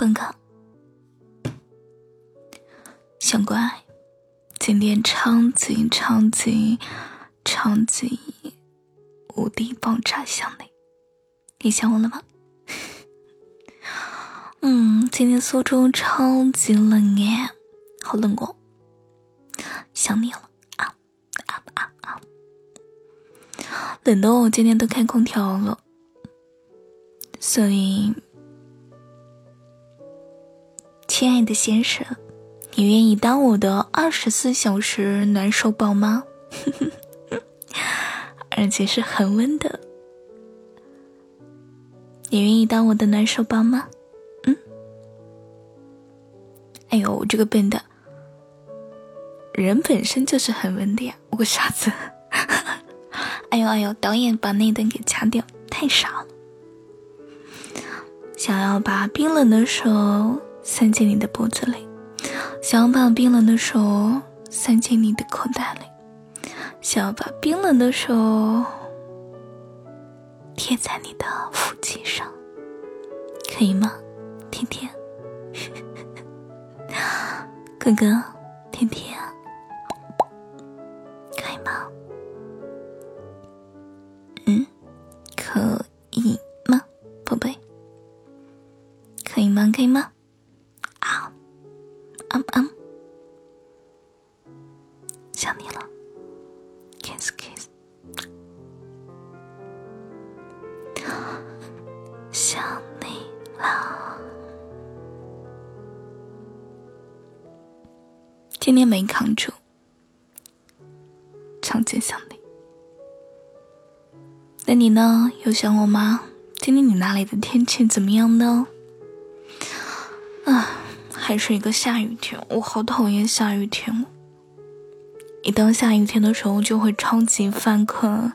笨哥，小乖，今天超级超级超级无敌爆炸想你，你想我了吗？嗯，今天苏州超级冷耶，好冷哦，想你了啊啊啊啊！冷的我今天都开空调了，所以。亲爱的先生，你愿意当我的二十四小时暖手宝吗？而且是恒温的。你愿意当我的暖手宝吗？嗯。哎呦，我这个笨的，人本身就是恒温的呀，我个傻子。哎呦哎呦，导演把那段给掐掉，太傻了。想要把冰冷的手。塞进你的脖子里，想要把冰冷的手塞进你的口袋里，想要把冰冷的手贴在你的腹肌上，可以吗，甜甜？哥哥，甜甜，想你了。今天没扛住，长见想你。那你呢？有想我吗？今天你那里的天气怎么样呢？啊。还是一个下雨天，我好讨厌下雨天。一到下雨天的时候，就会超级犯困，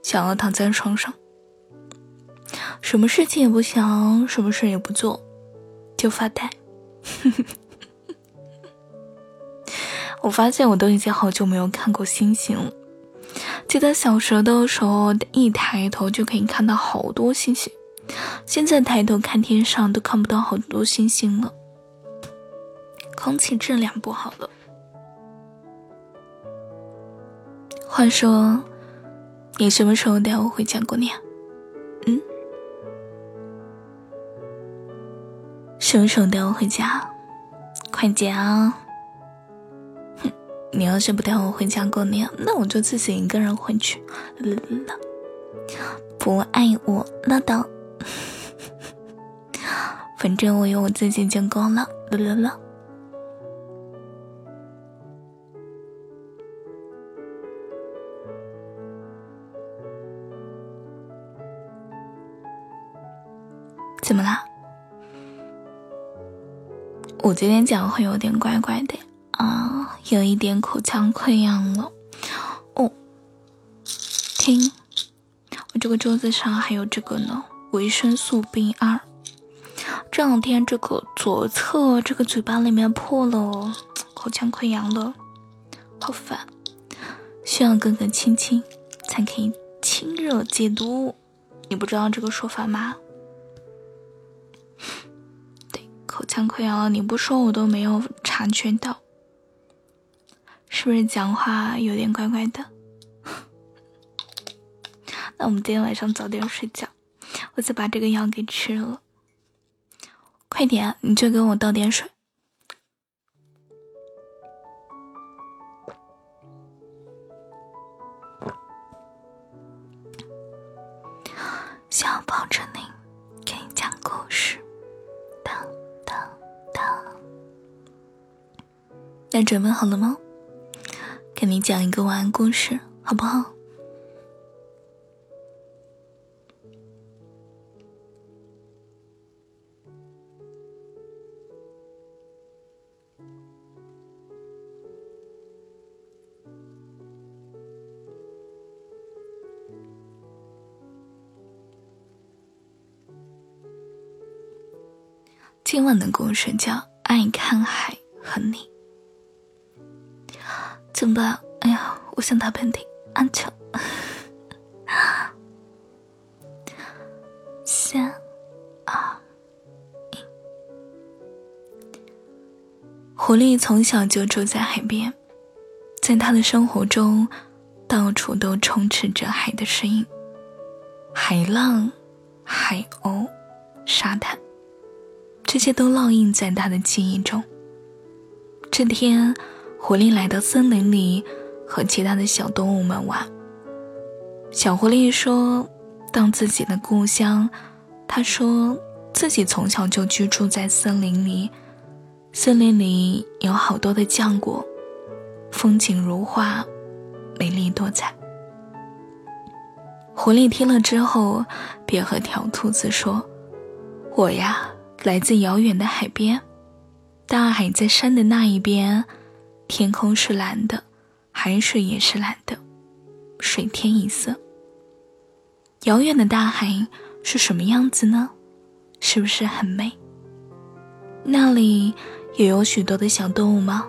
想要躺在床上，什么事情也不想，什么事也不做，就发呆。我发现我都已经好久没有看过星星了。记得小时候的时候，一抬头就可以看到好多星星，现在抬头看天上都看不到好多星星了。空气质量不好了。话说，你什么时候带我回家过年？嗯？什么时候带我回家？快点啊！哼，你要是不带我回家过年，那我就自己一个人回去。不爱我拉倒，反正我有我自己就够了。了了了。我今天讲会有点怪怪的啊，有一点口腔溃疡了。哦，听，我这个桌子上还有这个呢，维生素 B 二。这两天这个左侧这个嘴巴里面破了，口腔溃疡了，好烦，需要哥哥亲亲才可以清热解毒。你不知道这个说法吗？口腔溃疡了，你不说我都没有察觉到，是不是讲话有点怪怪的？那我们今天晚上早点睡觉，我再把这个药给吃了。快点，你就给我倒点水。想保证准备好了吗？给你讲一个晚安故事，好不好？今晚的故事叫《爱看海和你》。怎么办？哎呀，我想打喷嚏，安巧。三二一，狐狸从小就住在海边，在他的生活中，到处都充斥着海的声音，海浪、海鸥、沙滩，这些都烙印在他的记忆中。这天，狐狸来到森林里，和其他的小动物们玩。小狐狸说：“当自己的故乡。”他说自己从小就居住在森林里，森林里有好多的浆果，风景如画，美丽多彩。狐狸听了之后，便和小兔子说：“我呀，来自遥远的海边。”大海在山的那一边，天空是蓝的，海水也是蓝的，水天一色。遥远的大海是什么样子呢？是不是很美？那里也有许多的小动物吗？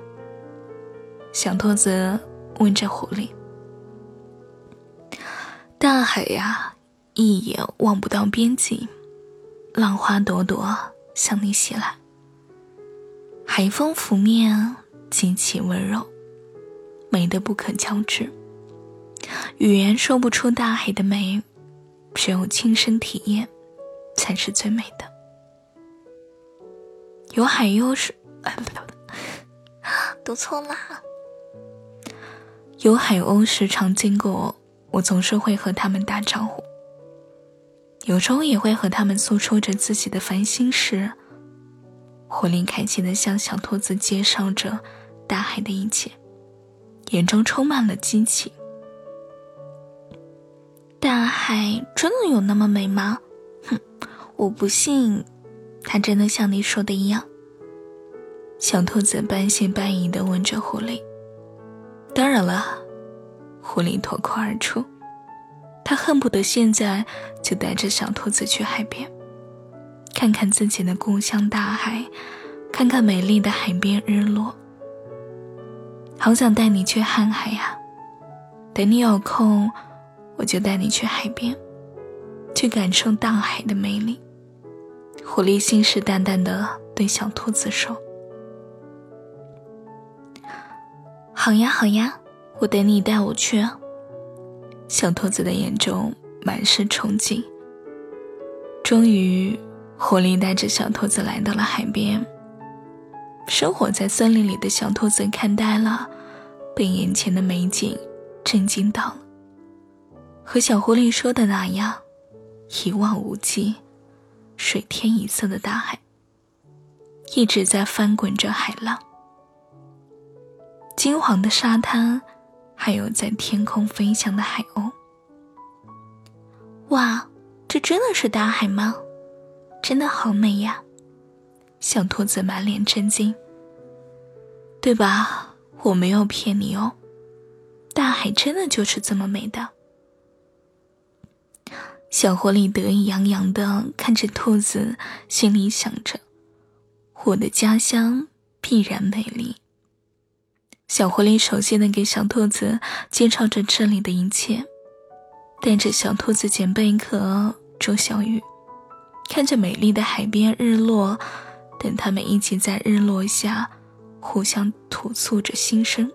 小兔子问着狐狸。大海呀，一眼望不到边际，浪花朵朵向你袭来。海风拂面，极其温柔，美得不可交织。语言说不出大海的美，只有亲身体验，才是最美的。有海鸥时，读错了。有海鸥时常经过，我总是会和他们打招呼。有时候也会和他们诉说着自己的烦心事。狐狸开心的向小兔子介绍着大海的一切，眼中充满了激情。大海真的有那么美吗？哼，我不信，它真的像你说的一样。小兔子半信半疑的问着狐狸。当然了，狐狸脱口而出，他恨不得现在就带着小兔子去海边。看看自己的故乡大海，看看美丽的海边日落。好想带你去看海呀！等你有空，我就带你去海边，去感受大海的魅力。狐狸信誓旦旦地对小兔子说：“好呀，好呀，我等你带我去。”小兔子的眼中满是憧憬。终于。狐狸带着小兔子来到了海边。生活在森林里的小兔子看呆了，被眼前的美景震惊到了。和小狐狸说的那样，一望无际、水天一色的大海，一直在翻滚着海浪。金黄的沙滩，还有在天空飞翔的海鸥。哇，这真的是大海吗？真的好美呀，小兔子满脸震惊。对吧？我没有骗你哦，大海真的就是这么美的。小狐狸得意洋洋的看着兔子，心里想着：我的家乡必然美丽。小狐狸熟悉的给小兔子介绍着这里的一切，带着小兔子捡贝壳、捉小鱼。看着美丽的海边日落，等他们一起在日落下互相吐诉着心声。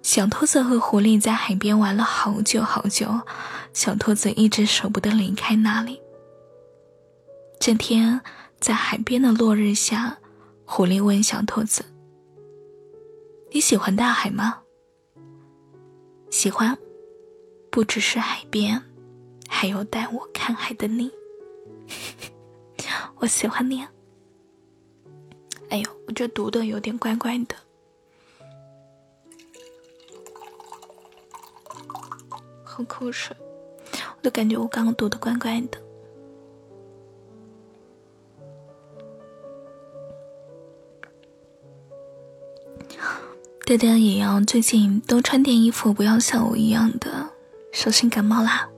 小兔子和狐狸在海边玩了好久好久，小兔子一直舍不得离开那里。这天，在海边的落日下，狐狸问小兔子：“你喜欢大海吗？”“喜欢，不只是海边。”还有带我看海的你，我喜欢你。哎呦，我这读的有点怪怪的，喝口水，我都感觉我刚刚读的怪怪的。大家也要最近多穿点衣服，不要像我一样的小心感冒啦。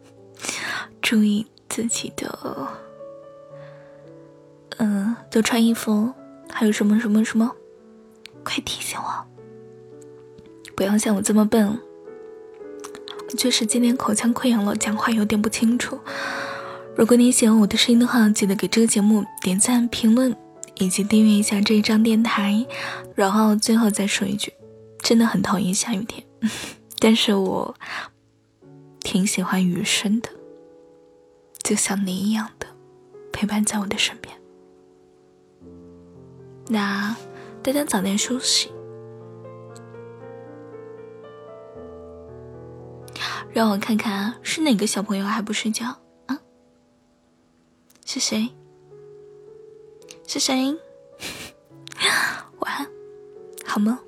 注意自己的，多穿衣服，还有什么什么什么，快提醒我，不要像我这么笨。我确实今天口腔溃疡了，讲话有点不清楚。如果你喜欢我的声音的话，记得给这个节目点赞、评论以及订阅一下这一张电台。然后最后再说一句，真的很讨厌下雨天，但是我挺喜欢雨声的，就像你一样的陪伴在我的身边。那大家早点休息。让我看看是哪个小朋友还不睡觉。啊？是谁？是谁？晚安。好吗